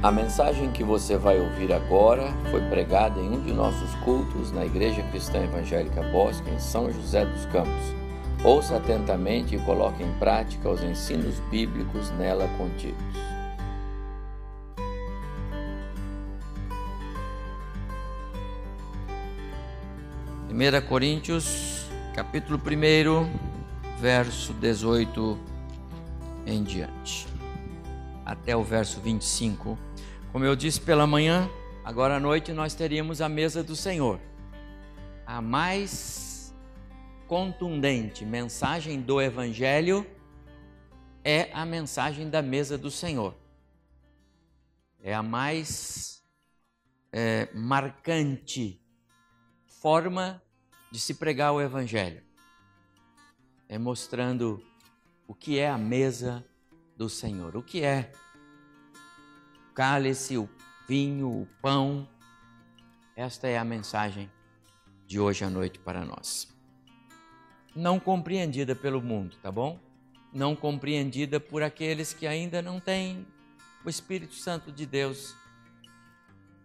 A mensagem que você vai ouvir agora foi pregada em um de nossos cultos na Igreja Cristã Evangélica Bosque, em São José dos Campos. Ouça atentamente e coloque em prática os ensinos bíblicos nela contidos. Primeira Coríntios, capítulo 1, verso 18 em diante. Até o verso 25 como eu disse pela manhã, agora à noite nós teríamos a mesa do Senhor. A mais contundente mensagem do Evangelho é a mensagem da mesa do Senhor. É a mais é, marcante forma de se pregar o Evangelho. É mostrando o que é a mesa do Senhor, o que é cálice, o vinho, o pão. Esta é a mensagem de hoje à noite para nós. Não compreendida pelo mundo, tá bom? Não compreendida por aqueles que ainda não têm o Espírito Santo de Deus.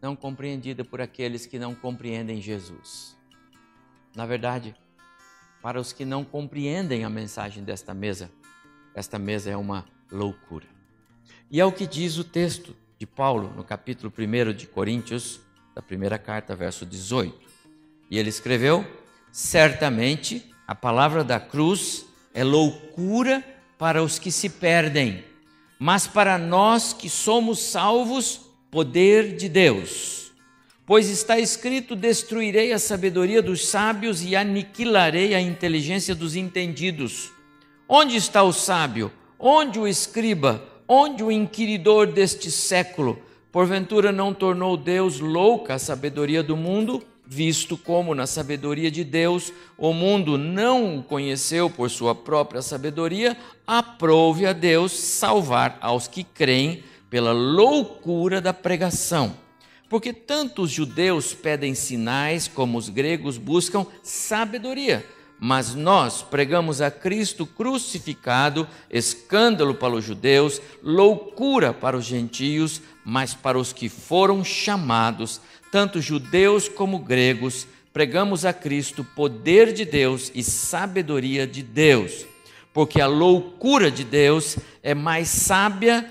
Não compreendida por aqueles que não compreendem Jesus. Na verdade, para os que não compreendem a mensagem desta mesa, esta mesa é uma loucura. E é o que diz o texto de Paulo, no capítulo 1 de Coríntios, da primeira carta, verso 18. E ele escreveu: Certamente a palavra da cruz é loucura para os que se perdem, mas para nós que somos salvos, poder de Deus. Pois está escrito: Destruirei a sabedoria dos sábios e aniquilarei a inteligência dos entendidos. Onde está o sábio? Onde o escriba? Onde o inquiridor deste século, porventura não tornou Deus louca a sabedoria do mundo, visto como na sabedoria de Deus o mundo não o conheceu por sua própria sabedoria, aprove a Deus salvar aos que creem pela loucura da pregação. Porque tanto os judeus pedem sinais como os gregos buscam sabedoria mas nós pregamos a Cristo crucificado, escândalo para os judeus, loucura para os gentios, mas para os que foram chamados, tanto judeus como gregos, pregamos a Cristo poder de Deus e sabedoria de Deus, porque a loucura de Deus é mais sábia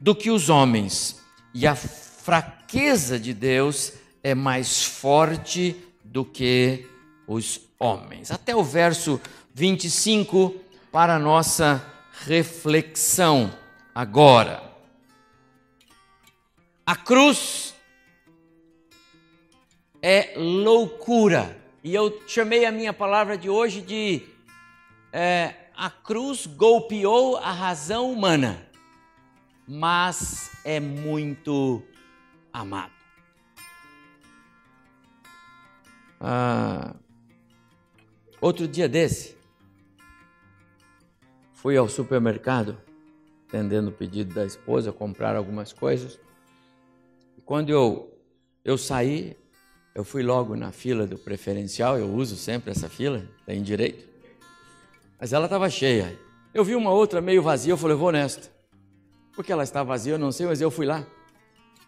do que os homens, e a fraqueza de Deus é mais forte do que os homens. Até o verso 25 para a nossa reflexão agora. A cruz é loucura. E eu chamei a minha palavra de hoje de é, a cruz golpeou a razão humana, mas é muito amado. Ah, outro dia desse, fui ao supermercado, atendendo o pedido da esposa, comprar algumas coisas. E quando eu, eu saí, eu fui logo na fila do preferencial, eu uso sempre essa fila, tem direito. Mas ela estava cheia. Eu vi uma outra meio vazia, eu falei, vou nesta. Porque ela estava vazia, eu não sei, mas eu fui lá.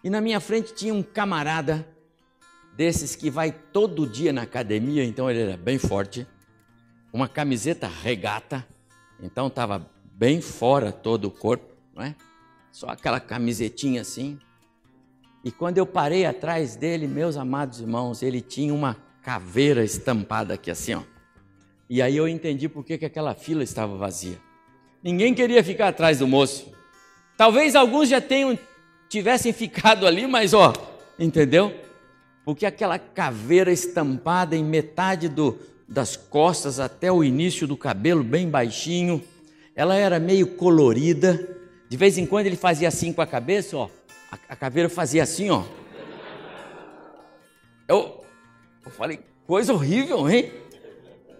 E na minha frente tinha um camarada desses que vai todo dia na academia, então ele era bem forte, uma camiseta regata, então estava bem fora todo o corpo, não é? Só aquela camisetinha assim. E quando eu parei atrás dele, meus amados irmãos, ele tinha uma caveira estampada aqui assim, ó. E aí eu entendi por que, que aquela fila estava vazia. Ninguém queria ficar atrás do moço. Talvez alguns já tenham tivessem ficado ali, mas ó, entendeu? porque aquela caveira estampada em metade do, das costas até o início do cabelo, bem baixinho, ela era meio colorida. De vez em quando ele fazia assim com a cabeça, ó. A, caveira fazia assim, ó. Eu, eu falei, coisa horrível, hein?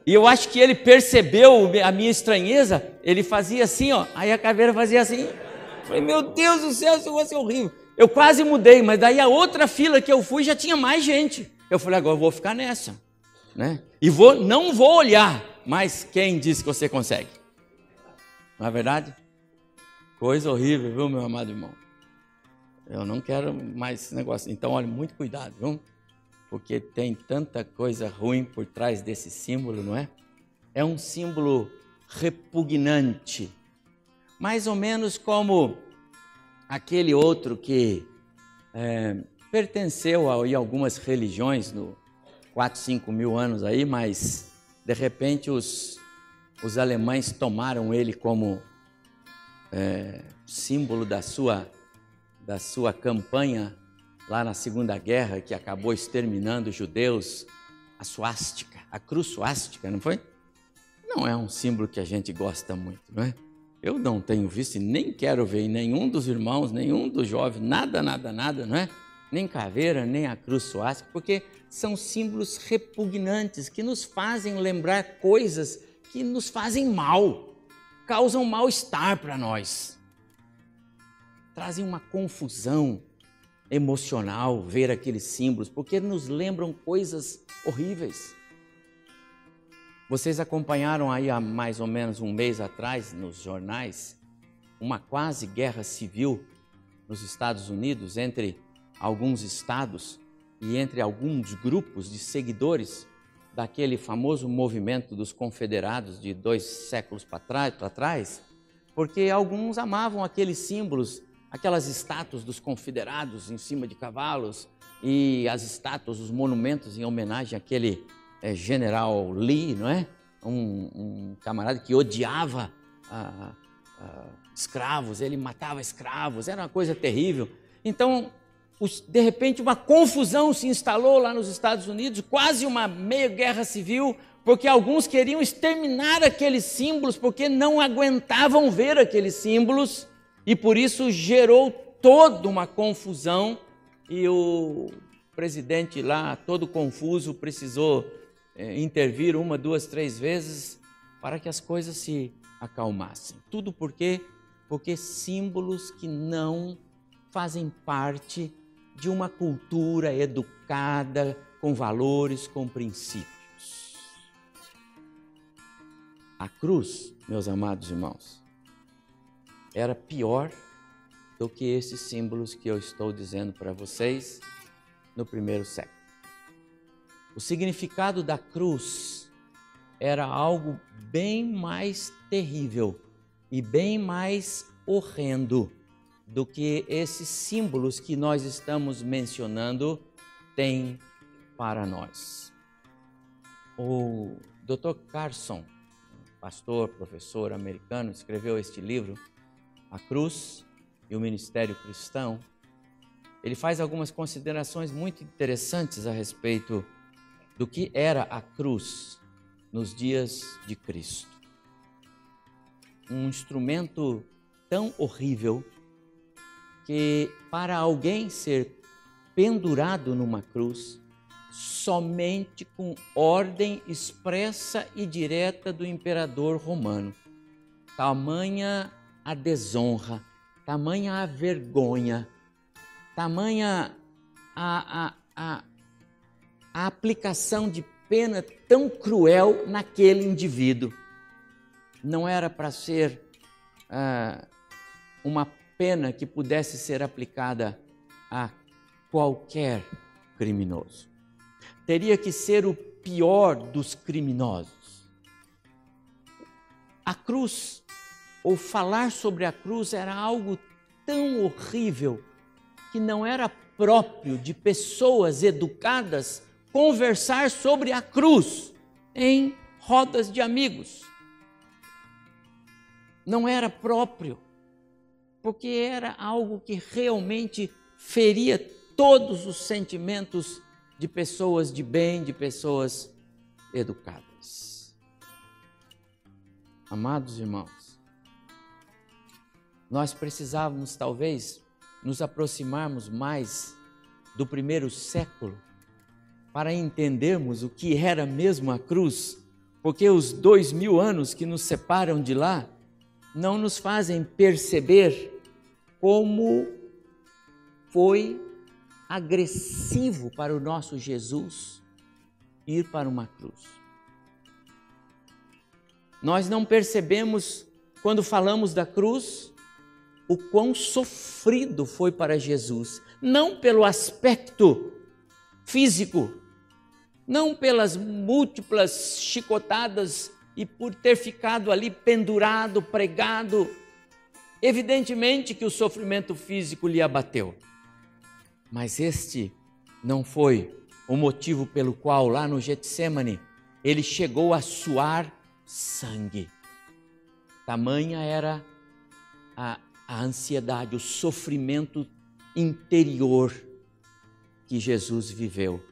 E eu acho que ele percebeu a minha estranheza, ele fazia assim, ó. Aí a caveira fazia assim. Eu falei, meu Deus do céu, isso vai ser horrível. Eu quase mudei, mas daí a outra fila que eu fui já tinha mais gente. Eu falei, agora eu vou ficar nessa. Né? E vou, não vou olhar, mas quem disse que você consegue? Não é verdade? Coisa horrível, viu, meu amado irmão? Eu não quero mais esse negócio. Então, olha, muito cuidado, viu? Porque tem tanta coisa ruim por trás desse símbolo, não é? É um símbolo repugnante. Mais ou menos como aquele outro que é, pertenceu a algumas religiões no 4, 5 mil anos aí, mas de repente os, os alemães tomaram ele como é, símbolo da sua, da sua campanha lá na Segunda Guerra, que acabou exterminando os judeus, a suástica, a cruz suástica, não foi? Não é um símbolo que a gente gosta muito, não é? Eu não tenho visto e nem quero ver em nenhum dos irmãos, nenhum dos jovens, nada, nada, nada, não é? Nem caveira, nem a cruz suástica, porque são símbolos repugnantes que nos fazem lembrar coisas que nos fazem mal, causam mal-estar para nós. Trazem uma confusão emocional ver aqueles símbolos, porque nos lembram coisas horríveis. Vocês acompanharam aí há mais ou menos um mês atrás nos jornais uma quase guerra civil nos Estados Unidos entre alguns estados e entre alguns grupos de seguidores daquele famoso movimento dos confederados de dois séculos para trás, porque alguns amavam aqueles símbolos, aquelas estátuas dos confederados em cima de cavalos e as estátuas, os monumentos em homenagem àquele é, general Lee, não é? Um, um camarada que odiava ah, ah, escravos, ele matava escravos, era uma coisa terrível. Então, os, de repente, uma confusão se instalou lá nos Estados Unidos, quase uma meia guerra civil, porque alguns queriam exterminar aqueles símbolos, porque não aguentavam ver aqueles símbolos, e por isso gerou toda uma confusão, e o presidente lá, todo confuso, precisou é, intervir uma, duas, três vezes para que as coisas se acalmassem. Tudo por quê? Porque símbolos que não fazem parte de uma cultura educada, com valores, com princípios. A cruz, meus amados irmãos, era pior do que esses símbolos que eu estou dizendo para vocês no primeiro século. O significado da cruz era algo bem mais terrível e bem mais horrendo do que esses símbolos que nós estamos mencionando têm para nós. O Dr. Carson, pastor, professor americano, escreveu este livro, A Cruz e o Ministério Cristão. Ele faz algumas considerações muito interessantes a respeito do que era a cruz nos dias de Cristo. Um instrumento tão horrível que para alguém ser pendurado numa cruz, somente com ordem expressa e direta do imperador romano. Tamanha a desonra, tamanha a vergonha, tamanha a, a, a a aplicação de pena tão cruel naquele indivíduo. Não era para ser ah, uma pena que pudesse ser aplicada a qualquer criminoso. Teria que ser o pior dos criminosos. A cruz, ou falar sobre a cruz, era algo tão horrível que não era próprio de pessoas educadas conversar sobre a cruz em rodas de amigos. Não era próprio, porque era algo que realmente feria todos os sentimentos de pessoas de bem, de pessoas educadas. Amados irmãos, nós precisávamos talvez nos aproximarmos mais do primeiro século para entendermos o que era mesmo a cruz, porque os dois mil anos que nos separam de lá não nos fazem perceber como foi agressivo para o nosso Jesus ir para uma cruz. Nós não percebemos quando falamos da cruz o quão sofrido foi para Jesus, não pelo aspecto físico, não pelas múltiplas chicotadas e por ter ficado ali pendurado, pregado. Evidentemente que o sofrimento físico lhe abateu, mas este não foi o motivo pelo qual lá no Getsemane ele chegou a suar sangue. Tamanha era a, a ansiedade, o sofrimento interior que Jesus viveu.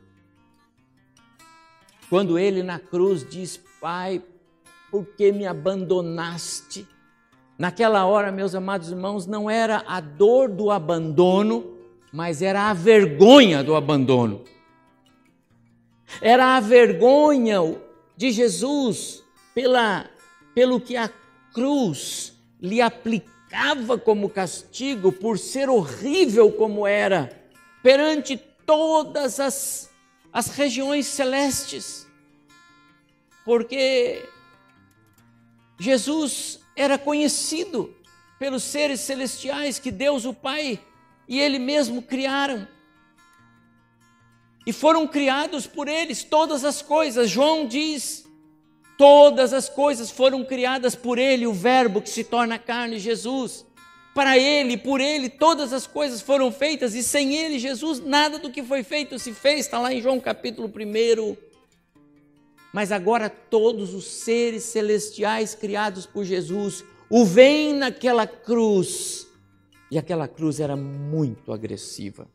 Quando ele na cruz diz: Pai, por que me abandonaste? Naquela hora, meus amados irmãos, não era a dor do abandono, mas era a vergonha do abandono. Era a vergonha de Jesus pela, pelo que a cruz lhe aplicava como castigo por ser horrível como era perante todas as, as regiões celestes. Porque Jesus era conhecido pelos seres celestiais que Deus o Pai e Ele mesmo criaram. E foram criados por eles todas as coisas. João diz Todas as coisas foram criadas por Ele, o Verbo que se torna carne, Jesus. Para Ele, por Ele, todas as coisas foram feitas, e sem Ele, Jesus, nada do que foi feito se fez, está lá em João capítulo 1. Mas agora todos os seres celestiais criados por Jesus o veem naquela cruz, e aquela cruz era muito agressiva.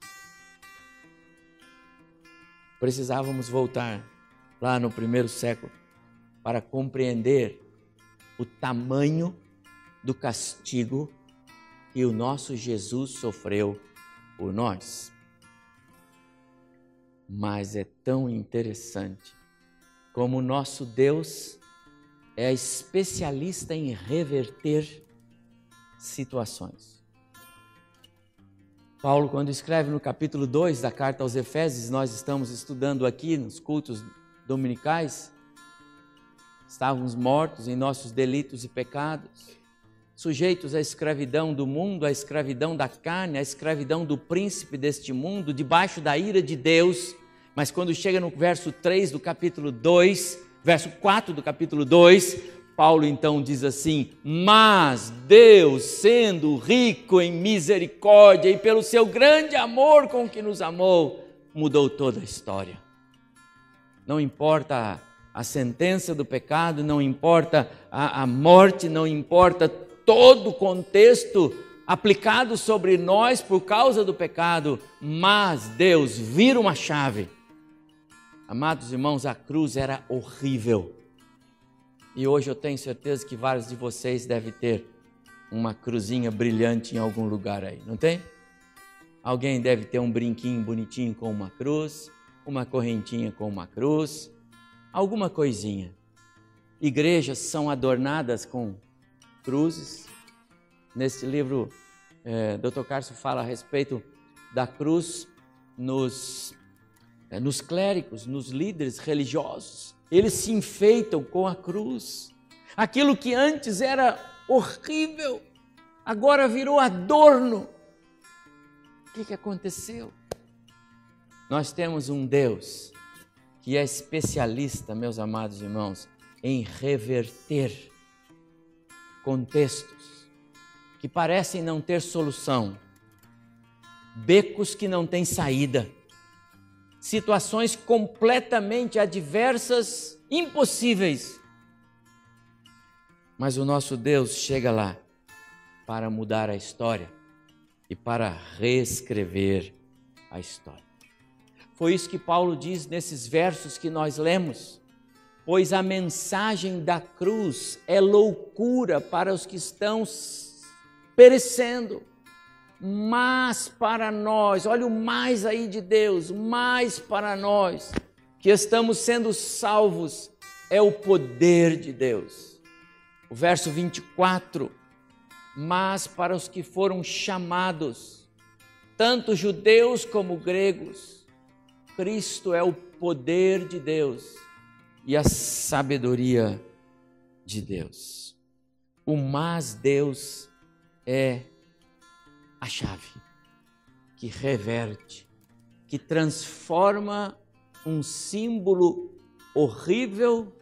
Precisávamos voltar lá no primeiro século para compreender o tamanho do castigo que o nosso Jesus sofreu por nós. Mas é tão interessante como o nosso Deus é especialista em reverter situações. Paulo, quando escreve no capítulo 2 da carta aos Efésios, nós estamos estudando aqui nos cultos dominicais, Estávamos mortos em nossos delitos e pecados, sujeitos à escravidão do mundo, à escravidão da carne, à escravidão do príncipe deste mundo, debaixo da ira de Deus. Mas quando chega no verso 3 do capítulo 2, verso 4 do capítulo 2, Paulo então diz assim: Mas Deus, sendo rico em misericórdia e pelo seu grande amor com que nos amou, mudou toda a história. Não importa a sentença do pecado, não importa a, a morte, não importa todo o contexto aplicado sobre nós por causa do pecado, mas Deus vira uma chave. Amados irmãos, a cruz era horrível. E hoje eu tenho certeza que vários de vocês devem ter uma cruzinha brilhante em algum lugar aí, não tem? Alguém deve ter um brinquinho bonitinho com uma cruz, uma correntinha com uma cruz, alguma coisinha. Igrejas são adornadas com cruzes. Neste livro, é, Dr. Carso fala a respeito da cruz nos, nos clérigos, nos líderes religiosos. Eles se enfeitam com a cruz. Aquilo que antes era horrível, agora virou adorno. O que, que aconteceu? Nós temos um Deus que é especialista, meus amados irmãos, em reverter contextos que parecem não ter solução, becos que não têm saída, situações completamente adversas, impossíveis. Mas o nosso Deus chega lá para mudar a história e para reescrever a história. Foi isso que Paulo diz nesses versos que nós lemos. Pois a mensagem da cruz é loucura para os que estão perecendo, mas para nós, olha o mais aí de Deus, mais para nós que estamos sendo salvos é o poder de Deus. O verso 24, mas para os que foram chamados, tanto judeus como gregos, Cristo é o poder de Deus e a sabedoria de Deus. O mas Deus é a chave que reverte, que transforma um símbolo horrível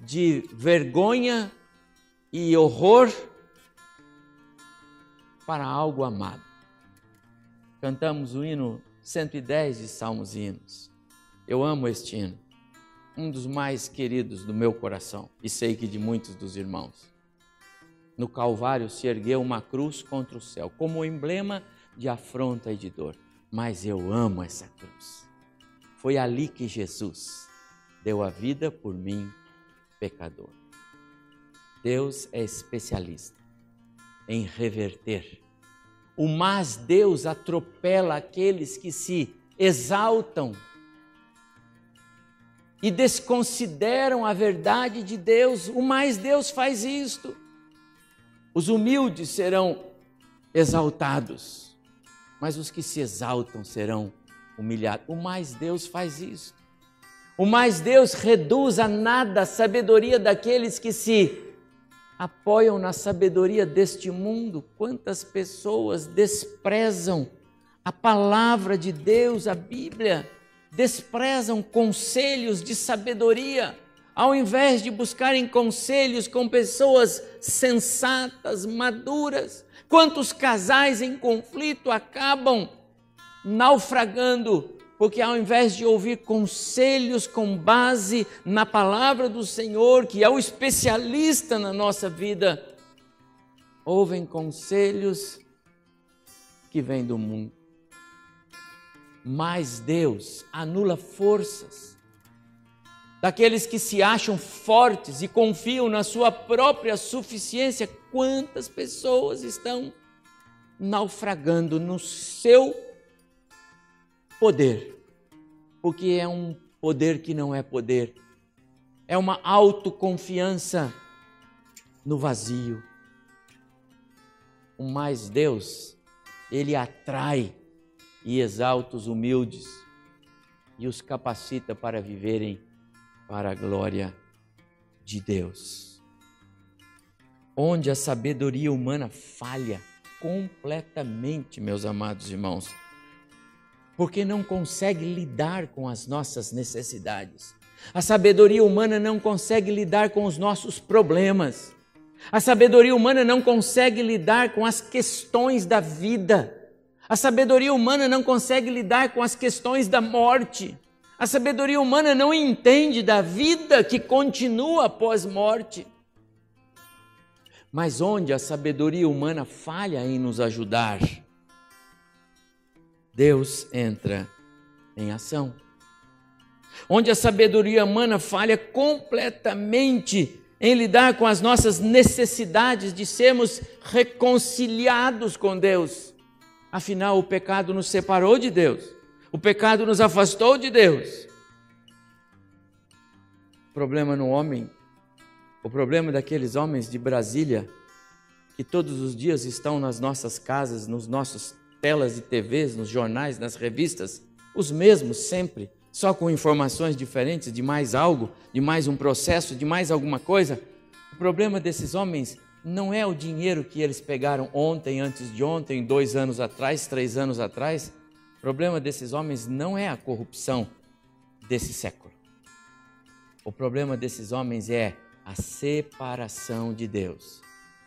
de vergonha e horror para algo amado. Cantamos o hino 110 de Salmos e Hinos. Eu amo este hino, um dos mais queridos do meu coração e sei que de muitos dos irmãos. No Calvário se ergueu uma cruz contra o céu, como emblema de afronta e de dor. Mas eu amo essa cruz. Foi ali que Jesus deu a vida por mim, pecador. Deus é especialista em reverter. O mas Deus atropela aqueles que se exaltam e desconsideram a verdade de Deus. O mais Deus faz isto. Os humildes serão exaltados, mas os que se exaltam serão humilhados. O mais Deus faz isso. O mais Deus reduz a nada a sabedoria daqueles que se apoiam na sabedoria deste mundo. Quantas pessoas desprezam a palavra de Deus, a Bíblia, desprezam conselhos de sabedoria, ao invés de buscarem conselhos com pessoas sensatas, maduras. Quantos casais em conflito acabam naufragando porque ao invés de ouvir conselhos com base na palavra do Senhor, que é o especialista na nossa vida, ouvem conselhos que vêm do mundo. Mas Deus anula forças daqueles que se acham fortes e confiam na sua própria suficiência. Quantas pessoas estão naufragando no seu poder, porque é um poder que não é poder, é uma autoconfiança no vazio. O mais Deus, ele atrai e exalta os humildes e os capacita para viverem para a glória de Deus. Onde a sabedoria humana falha completamente, meus amados irmãos, porque não consegue lidar com as nossas necessidades. A sabedoria humana não consegue lidar com os nossos problemas. A sabedoria humana não consegue lidar com as questões da vida. A sabedoria humana não consegue lidar com as questões da morte. A sabedoria humana não entende da vida que continua após morte. Mas onde a sabedoria humana falha em nos ajudar, Deus entra em ação. Onde a sabedoria humana falha completamente em lidar com as nossas necessidades de sermos reconciliados com Deus. Afinal, o pecado nos separou de Deus, o pecado nos afastou de Deus. O problema no homem, o problema daqueles homens de Brasília, que todos os dias estão nas nossas casas, nos nossos telas de TVs, nos jornais, nas revistas, os mesmos sempre, só com informações diferentes de mais algo, de mais um processo, de mais alguma coisa. O problema desses homens não é o dinheiro que eles pegaram ontem, antes de ontem, dois anos atrás, três anos atrás. Problema desses homens não é a corrupção desse século. O problema desses homens é a separação de Deus.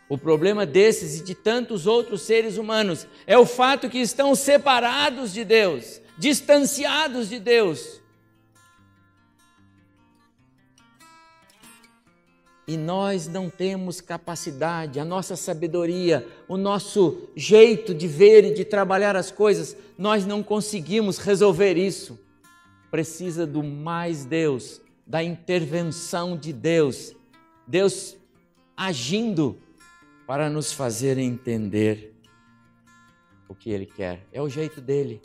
O problema desses e de tantos outros seres humanos é o fato que estão separados de Deus, distanciados de Deus. E nós não temos capacidade, a nossa sabedoria, o nosso jeito de ver e de trabalhar as coisas, nós não conseguimos resolver isso. Precisa do mais Deus, da intervenção de Deus, Deus agindo para nos fazer entender o que Ele quer. É o jeito dele.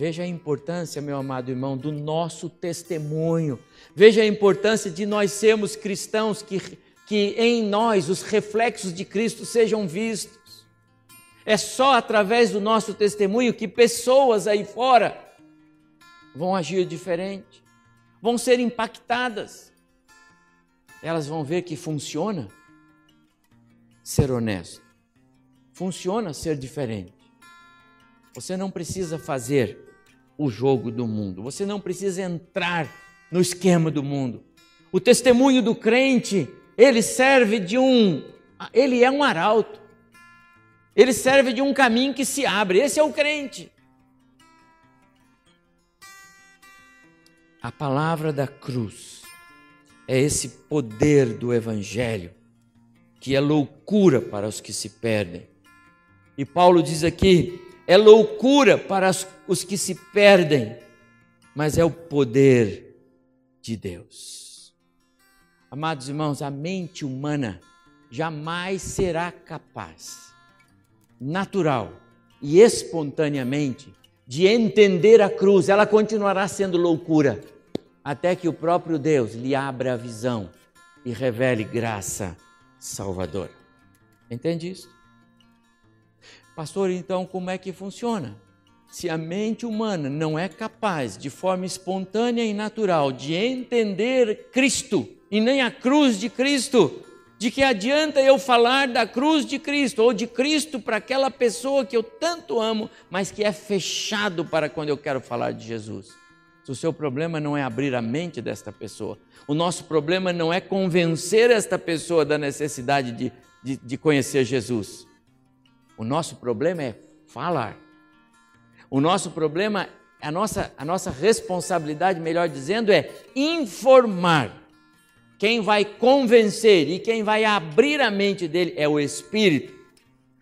Veja a importância, meu amado irmão, do nosso testemunho. Veja a importância de nós sermos cristãos, que, que em nós os reflexos de Cristo sejam vistos. É só através do nosso testemunho que pessoas aí fora vão agir diferente, vão ser impactadas. Elas vão ver que funciona ser honesto. Funciona ser diferente. Você não precisa fazer o jogo do mundo, você não precisa entrar no esquema do mundo. O testemunho do crente, ele serve de um. Ele é um arauto. Ele serve de um caminho que se abre. Esse é o crente. A palavra da cruz é esse poder do Evangelho que é loucura para os que se perdem. E Paulo diz aqui: é loucura para os que se perdem, mas é o poder de Deus. Amados irmãos, a mente humana jamais será capaz, natural e espontaneamente, de entender a cruz, ela continuará sendo loucura, até que o próprio Deus lhe abra a visão e revele graça salvadora. Entende isso? Pastor, então como é que funciona? Se a mente humana não é capaz, de forma espontânea e natural, de entender Cristo e nem a cruz de Cristo, de que adianta eu falar da cruz de Cristo ou de Cristo para aquela pessoa que eu tanto amo, mas que é fechado para quando eu quero falar de Jesus? O seu problema não é abrir a mente desta pessoa, o nosso problema não é convencer esta pessoa da necessidade de, de, de conhecer Jesus. O nosso problema é falar. O nosso problema, a nossa, a nossa responsabilidade, melhor dizendo, é informar quem vai convencer e quem vai abrir a mente dele é o Espírito.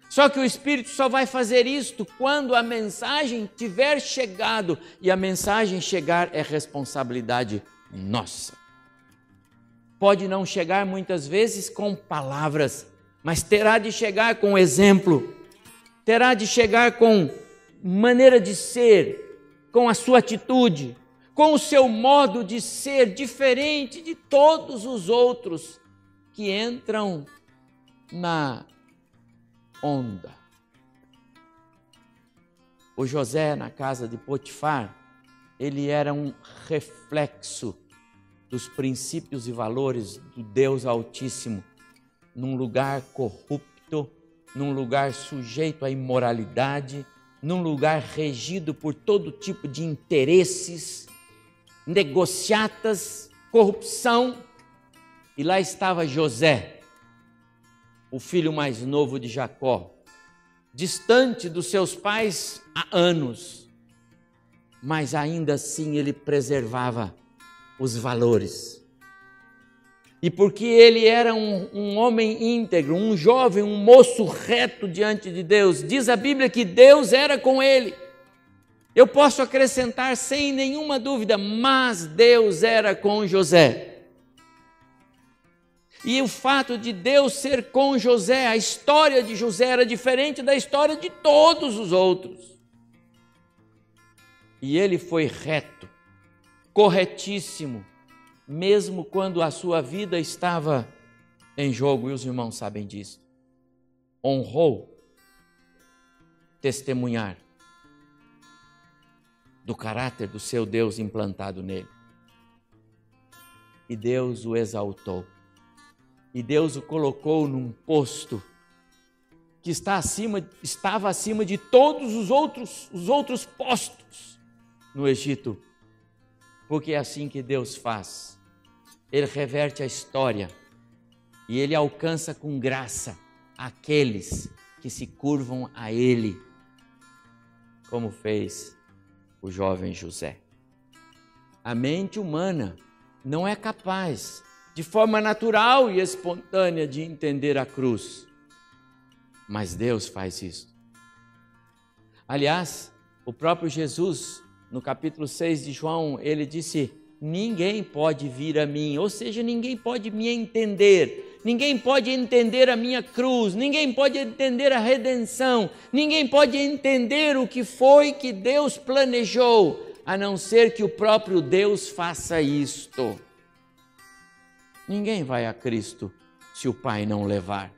Só que o Espírito só vai fazer isto quando a mensagem tiver chegado e a mensagem chegar é responsabilidade nossa. Pode não chegar muitas vezes com palavras, mas terá de chegar com exemplo, terá de chegar com maneira de ser, com a sua atitude, com o seu modo de ser diferente de todos os outros que entram na onda. O José, na casa de Potifar, ele era um reflexo dos princípios e valores do Deus Altíssimo, num lugar corrupto, num lugar sujeito à imoralidade, num lugar regido por todo tipo de interesses negociatas, corrupção. E lá estava José, o filho mais novo de Jacó, distante dos seus pais há anos, mas ainda assim ele preservava os valores. E porque ele era um, um, homem íntegro, um jovem, um moço reto diante de Deus, diz a Bíblia que Deus era com ele. Eu posso acrescentar sem nenhuma dúvida, mas Deus era com José. E o fato de Deus ser com José, a história de José era diferente da história de todos os outros. E ele foi reto, corretíssimo, mesmo quando a sua vida estava em jogo, e os irmãos sabem disso. Honrou testemunhar do caráter do seu Deus implantado nele. E Deus o exaltou. E Deus o colocou num posto que está acima, estava acima de todos os outros, os outros postos no Egito. Porque é assim que Deus faz. Ele reverte a história e ele alcança com graça aqueles que se curvam a ele, como fez o jovem José. A mente humana não é capaz, de forma natural e espontânea, de entender a cruz. Mas Deus faz isso. Aliás, o próprio Jesus, no capítulo 6 de João, ele disse: Ninguém pode vir a mim, ou seja, ninguém pode me entender ninguém pode entender a minha cruz, ninguém pode entender a redenção, ninguém pode entender o que foi que Deus planejou, a não ser que o próprio Deus faça isto. Ninguém vai a Cristo se o Pai não levar.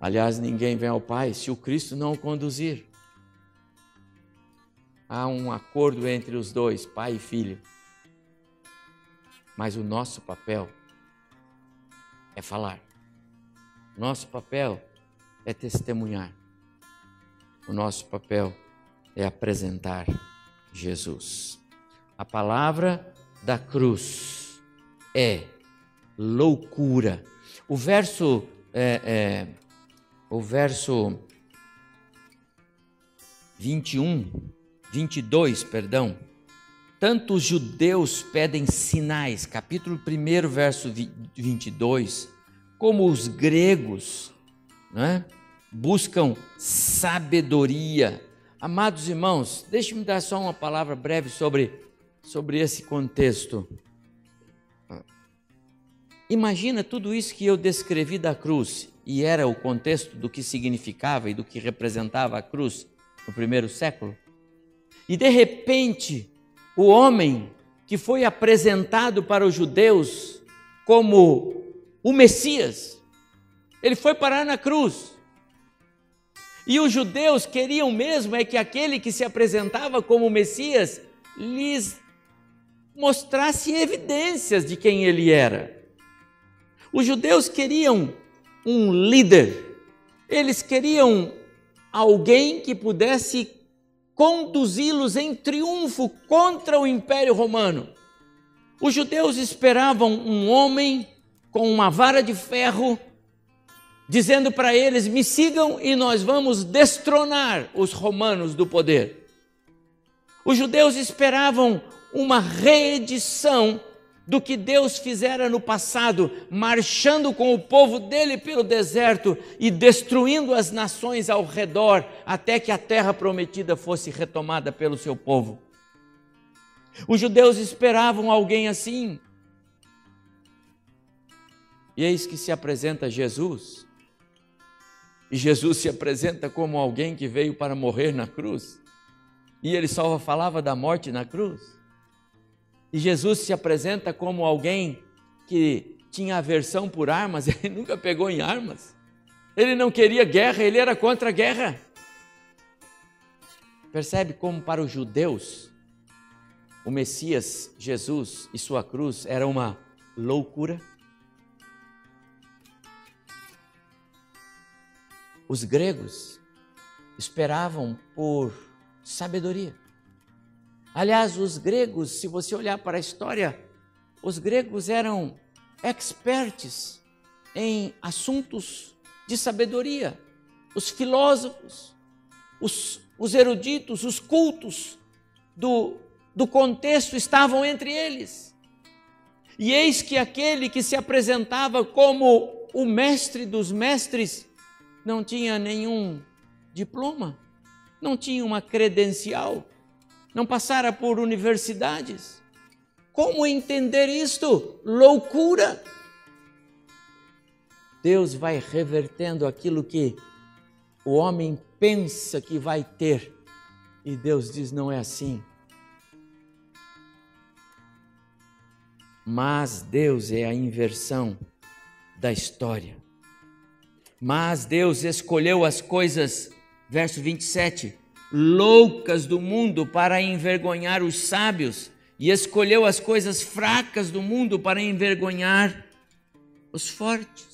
Aliás, ninguém vem ao Pai se o Cristo não o conduzir. Há um acordo entre os dois, pai e filho. Mas o nosso papel é falar. Nosso papel é testemunhar. o nosso papel é apresentar Jesus. A palavra da cruz é loucura. O verso, é, é, o verso 21, 22, perdão. Tanto os judeus pedem sinais, capítulo 1, verso 22, como os gregos né, buscam sabedoria. Amados irmãos, deixe-me dar só uma palavra breve sobre, sobre esse contexto. Imagina tudo isso que eu descrevi da cruz, e era o contexto do que significava e do que representava a cruz no primeiro século. E de repente, o homem que foi apresentado para os judeus como o Messias, ele foi parar na cruz. E os judeus queriam mesmo é que aquele que se apresentava como Messias lhes mostrasse evidências de quem ele era. Os judeus queriam um líder, eles queriam alguém que pudesse conduzi-los em triunfo contra o Império Romano. Os judeus esperavam um homem com uma vara de ferro, dizendo para eles: me sigam e nós vamos destronar os romanos do poder. Os judeus esperavam uma reedição do que Deus fizera no passado, marchando com o povo dele pelo deserto e destruindo as nações ao redor, até que a terra prometida fosse retomada pelo seu povo. Os judeus esperavam alguém assim. E eis que se apresenta Jesus. E Jesus se apresenta como alguém que veio para morrer na cruz. E ele só falava da morte na cruz. E Jesus se apresenta como alguém que tinha aversão por armas, ele nunca pegou em armas. Ele não queria guerra, ele era contra a guerra. Percebe como para os judeus o Messias Jesus e sua cruz era uma loucura? Os gregos esperavam por sabedoria. Aliás, os gregos, se você olhar para a história, os gregos eram experts em assuntos de sabedoria. Os filósofos, os, os eruditos, os cultos do, do contexto estavam entre eles. E eis que aquele que se apresentava como o mestre dos mestres não tinha nenhum diploma, não tinha uma credencial não passara por universidades. Como entender isto? Loucura! Deus vai revertendo aquilo que o homem pensa que vai ter, e Deus diz: não é assim. Mas Deus é a inversão da história. Mas Deus escolheu as coisas, verso 27, loucas do mundo para envergonhar os sábios, e escolheu as coisas fracas do mundo para envergonhar os fortes.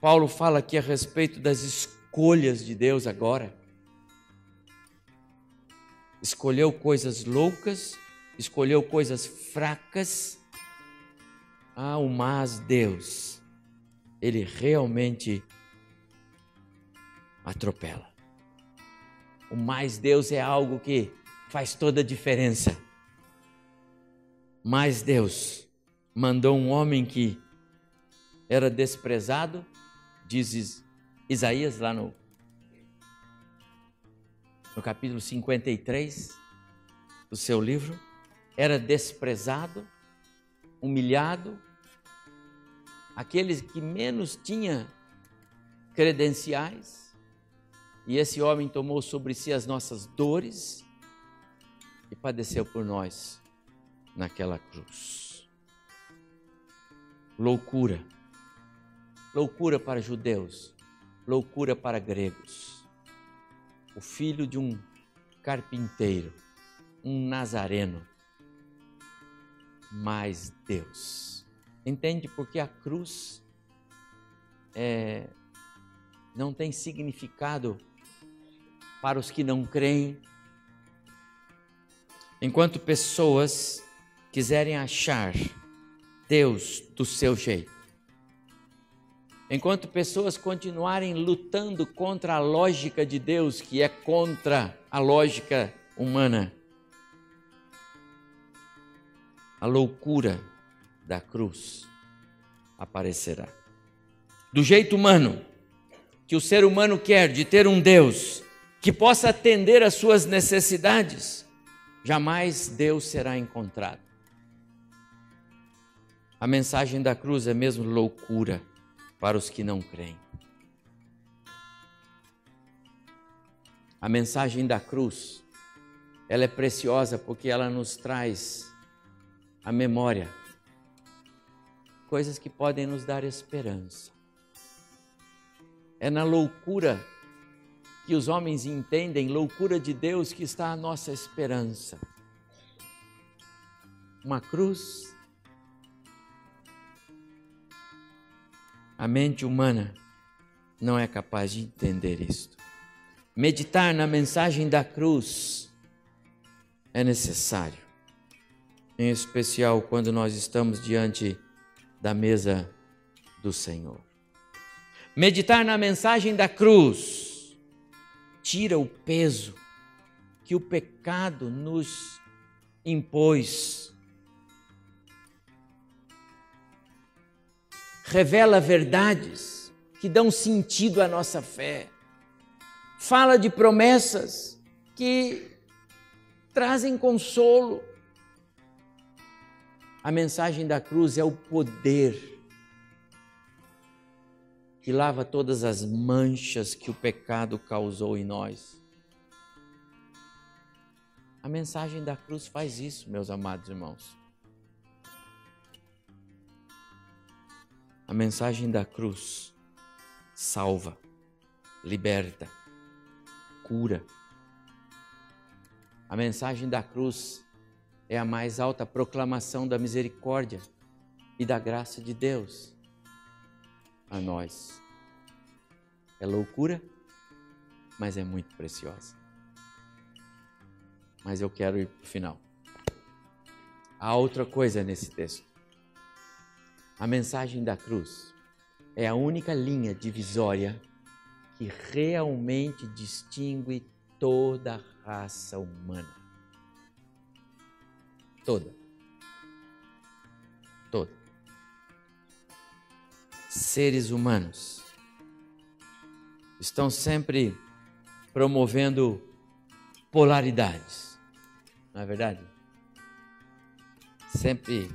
Paulo fala aqui a respeito das escolhas de Deus agora. Escolheu coisas loucas, escolheu coisas fracas. Ah, o mas Deus, ele realmente atropela. O mais Deus é algo que faz toda a diferença. Mais Deus mandou um homem que era desprezado, diz Isaías lá no, no capítulo 53 do seu livro, era desprezado, humilhado, aqueles que menos tinha credenciais, e esse homem tomou sobre si as nossas dores e padeceu por nós naquela cruz. Loucura. Loucura para judeus, loucura para gregos. O filho de um carpinteiro, um nazareno, mas Deus. Entende porque a cruz é, não tem significado para os que não creem. Enquanto pessoas quiserem achar Deus do seu jeito, enquanto pessoas continuarem lutando contra a lógica de Deus, que é contra a lógica humana, a loucura da cruz aparecerá. Do jeito humano, que o ser humano quer de ter um Deus que possa atender às suas necessidades, jamais Deus será encontrado. A mensagem da cruz é mesmo loucura para os que não creem. A mensagem da cruz, ela é preciosa porque ela nos traz a memória coisas que podem nos dar esperança. É na loucura que os homens entendem, loucura de Deus, que está a nossa esperança. Uma cruz. A mente humana não é capaz de entender isto. Meditar na mensagem da cruz é necessário, em especial quando nós estamos diante da mesa do Senhor. Meditar na mensagem da cruz tira o peso que o pecado nos impôs. Revela verdades que dão sentido à nossa fé. Fala de promessas que trazem consolo. A mensagem da cruz é o poder que lava todas as manchas que o pecado causou em nós. A mensagem da cruz faz isso, meus amados irmãos. A mensagem da cruz salva, liberta, cura. A mensagem da cruz é a mais alta proclamação da misericórdia e da graça de Deus a nós. É loucura, mas é muito preciosa. Mas eu quero ir para o final. Há outra coisa nesse texto. A mensagem da cruz é a única linha divisória que realmente distingue toda a raça humana. Toda. Seres humanos estão sempre promovendo polaridades, não é verdade? Sempre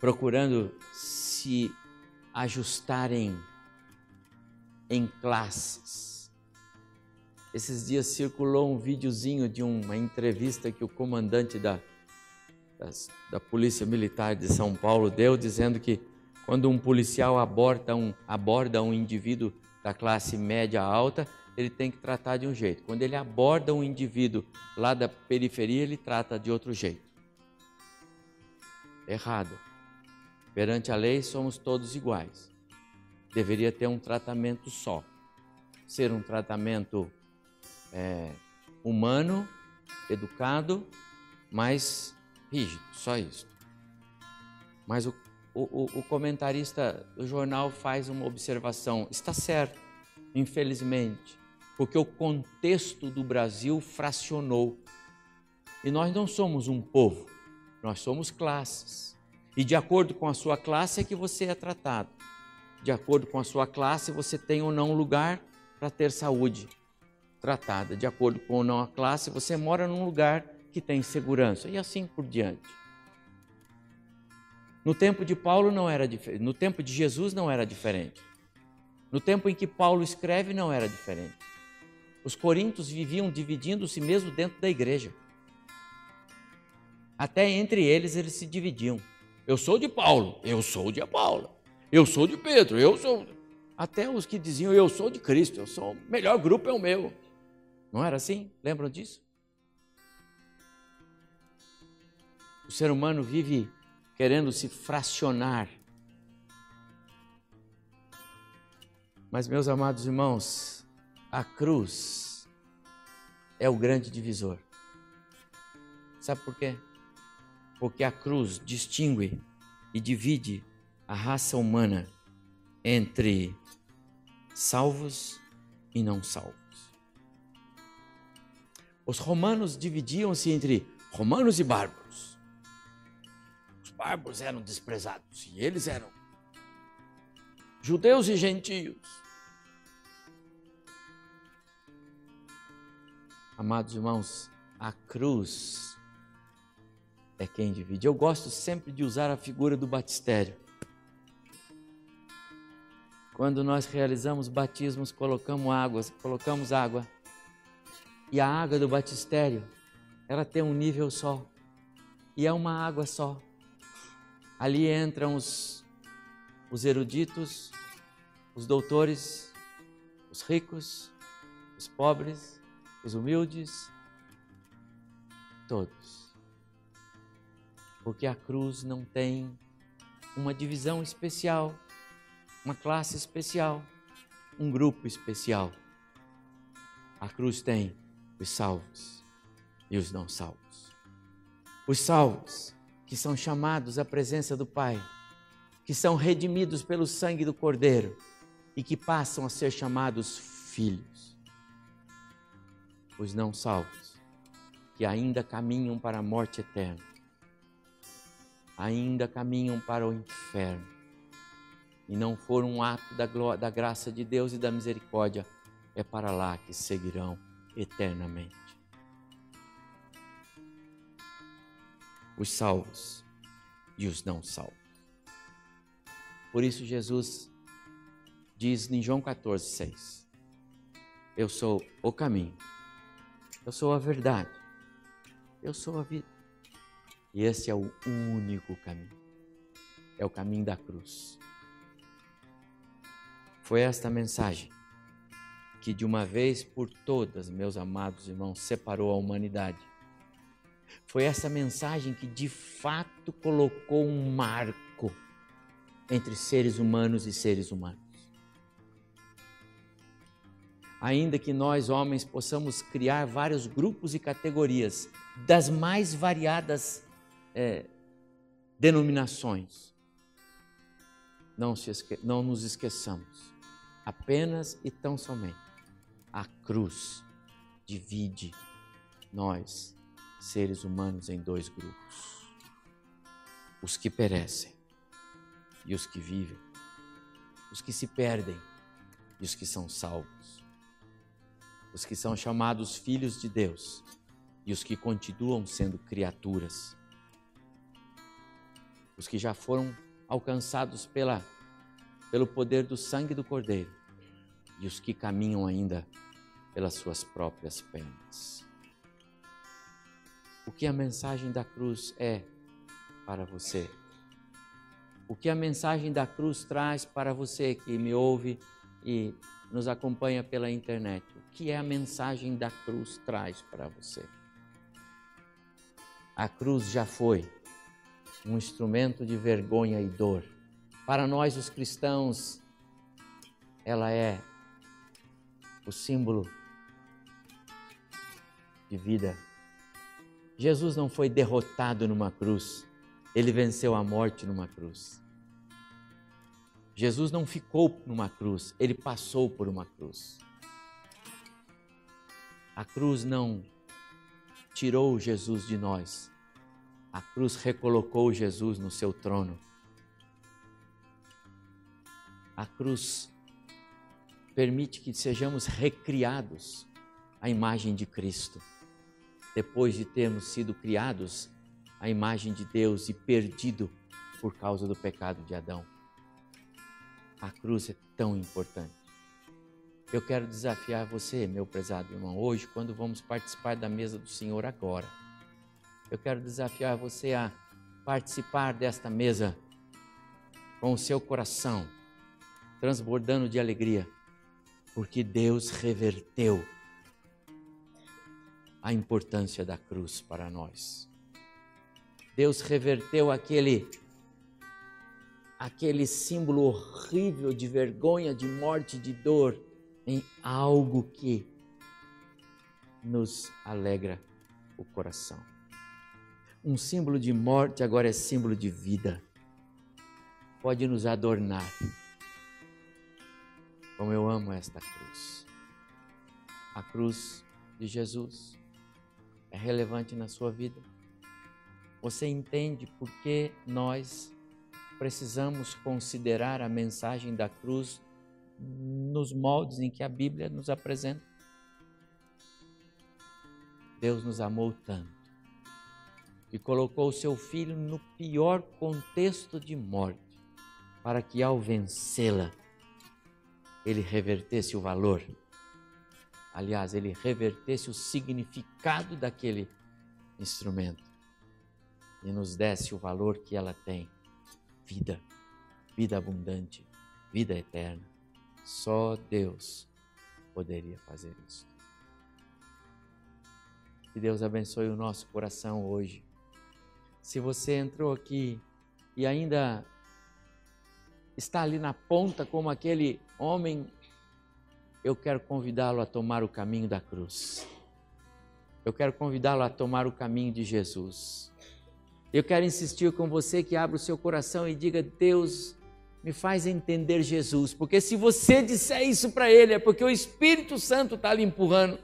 procurando se ajustarem em classes. Esses dias circulou um videozinho de uma entrevista que o comandante da das, da Polícia Militar de São Paulo deu, dizendo que quando um policial aborda um, aborda um indivíduo da classe média alta, ele tem que tratar de um jeito. Quando ele aborda um indivíduo lá da periferia, ele trata de outro jeito. Errado. Perante a lei, somos todos iguais. Deveria ter um tratamento só. Ser um tratamento é, humano, educado, mas rígido, só isso. Mas o, o, o comentarista do jornal faz uma observação: está certo, infelizmente, porque o contexto do Brasil fracionou. E nós não somos um povo, nós somos classes. E de acordo com a sua classe é que você é tratado. De acordo com a sua classe, você tem ou não lugar para ter saúde tratada. De acordo com ou não a classe, você mora num lugar que tem segurança, e assim por diante. No tempo de Paulo não era diferente, no tempo de Jesus não era diferente. No tempo em que Paulo escreve não era diferente. Os coríntios viviam dividindo-se mesmo dentro da igreja. Até entre eles eles se dividiam. Eu sou de Paulo, eu sou de Apolo. Eu sou de Pedro, eu sou. Até os que diziam eu sou de Cristo, eu sou o melhor grupo é o meu. Não era assim? Lembram disso? O ser humano vive querendo se fracionar. Mas, meus amados irmãos, A cruz é o grande divisor. Sabe por quê? Porque a cruz distingue e divide a raça humana entre salvos e não salvos. Os romanos dividiam-se entre romanos e bárbaros. Os bárbaros eram desprezados e eles eram judeus e gentios. Amados irmãos, a cruz é quem divide. Eu gosto sempre de usar a figura do batistério. Quando nós realizamos batismos, colocamos água, colocamos água. E a água do batistério, ela tem um nível só. E é uma água só. Ali entram os, os eruditos, os doutores, os ricos, os pobres, os humildes, todos. Porque a cruz não tem uma divisão especial uma classe especial, um grupo especial. A cruz tem os salvos e os não salvos. Os salvos, que são chamados à presença do Pai, que são redimidos pelo sangue do Cordeiro e que passam a ser chamados filhos. Os não salvos, que ainda caminham para a morte eterna, ainda caminham para o inferno e não for um ato da, glória, da graça de Deus e da misericórdia, é para lá que seguirão eternamente. Os salvos e os não salvos. Por isso, Jesus diz em João 14, 6: Eu sou o caminho, eu sou a verdade, eu sou a vida. E esse é o único caminho, é o caminho da cruz. Foi esta mensagem que de uma vez por todas, meus amados irmãos, separou a humanidade. Foi essa mensagem que de fato colocou um marco entre seres humanos e seres humanos. Ainda que nós, homens, possamos criar vários grupos e categorias das mais variadas é, denominações, não, esque... não nos esqueçamos apenas e tão somente a cruz divide nós, seres humanos, em dois grupos: os que perecem e os que vivem, os que se perdem e os que são salvos, os que são chamados filhos de Deus e os que continuam sendo criaturas, os que já foram alcançados pela, pelo poder do sangue do Cordeiro e os que caminham ainda pelas suas próprias pernas. O que a mensagem da cruz é para você? O que a mensagem da cruz traz para você que me ouve e nos acompanha pela internet? O que é a mensagem da cruz traz para você? A cruz já foi um instrumento de vergonha e dor. Para nós, os cristãos, ela é o símbolo de vida. Jesus não foi derrotado numa cruz, ele venceu a morte numa cruz. Jesus não ficou numa cruz, ele passou por uma cruz. A cruz não tirou Jesus de nós, a cruz recolocou Jesus no seu trono. A cruz permite que sejamos recriados à imagem de Cristo, depois de termos sido criados à imagem de Deus e perdido por causa do pecado de Adão. A cruz é tão importante. Eu quero desafiar você, meu prezado irmão, hoje, quando vamos participar da mesa do Senhor agora. Eu quero desafiar você a participar desta mesa com o seu coração transbordando de alegria porque Deus reverteu a importância da cruz para nós. Deus reverteu aquele aquele símbolo horrível de vergonha, de morte, de dor em algo que nos alegra o coração. Um símbolo de morte agora é símbolo de vida. Pode nos adornar. Como eu amo esta cruz. A cruz de Jesus é relevante na sua vida. Você entende por que nós precisamos considerar a mensagem da cruz nos moldes em que a Bíblia nos apresenta? Deus nos amou tanto e colocou o seu filho no pior contexto de morte, para que ao vencê-la, ele revertesse o valor. Aliás, ele revertesse o significado daquele instrumento e nos desse o valor que ela tem: vida, vida abundante, vida eterna. Só Deus poderia fazer isso. Que Deus abençoe o nosso coração hoje. Se você entrou aqui e ainda está ali na ponta como aquele homem, eu quero convidá-lo a tomar o caminho da cruz. Eu quero convidá-lo a tomar o caminho de Jesus. Eu quero insistir com você que abra o seu coração e diga: Deus, me faz entender Jesus. Porque se você disser isso para Ele, é porque o Espírito Santo está lhe empurrando.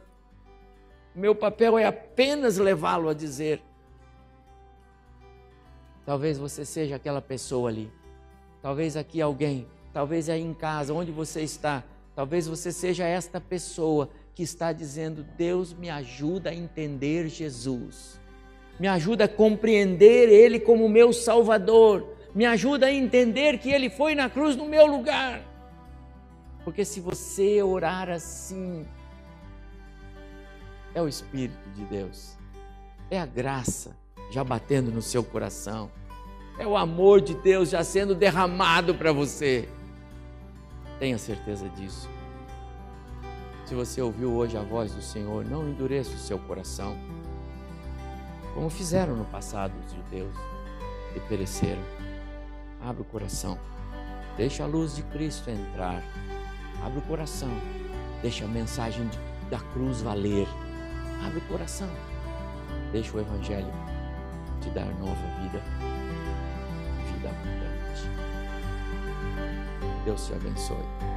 Meu papel é apenas levá-lo a dizer. Talvez você seja aquela pessoa ali. Talvez aqui alguém. Talvez aí em casa, onde você está. Talvez você seja esta pessoa que está dizendo: Deus me ajuda a entender Jesus. Me ajuda a compreender Ele como meu Salvador. Me ajuda a entender que Ele foi na cruz no meu lugar. Porque se você orar assim, é o Espírito de Deus, é a graça já batendo no seu coração, é o amor de Deus já sendo derramado para você. Tenha certeza disso. Se você ouviu hoje a voz do Senhor, não endureça o seu coração, como fizeram no passado os judeus e pereceram. Abra o coração, deixa a luz de Cristo entrar. Abre o coração, deixa a mensagem da cruz valer. Abre o coração. Deixa o Evangelho te dar nova vida, Deus te abençoe.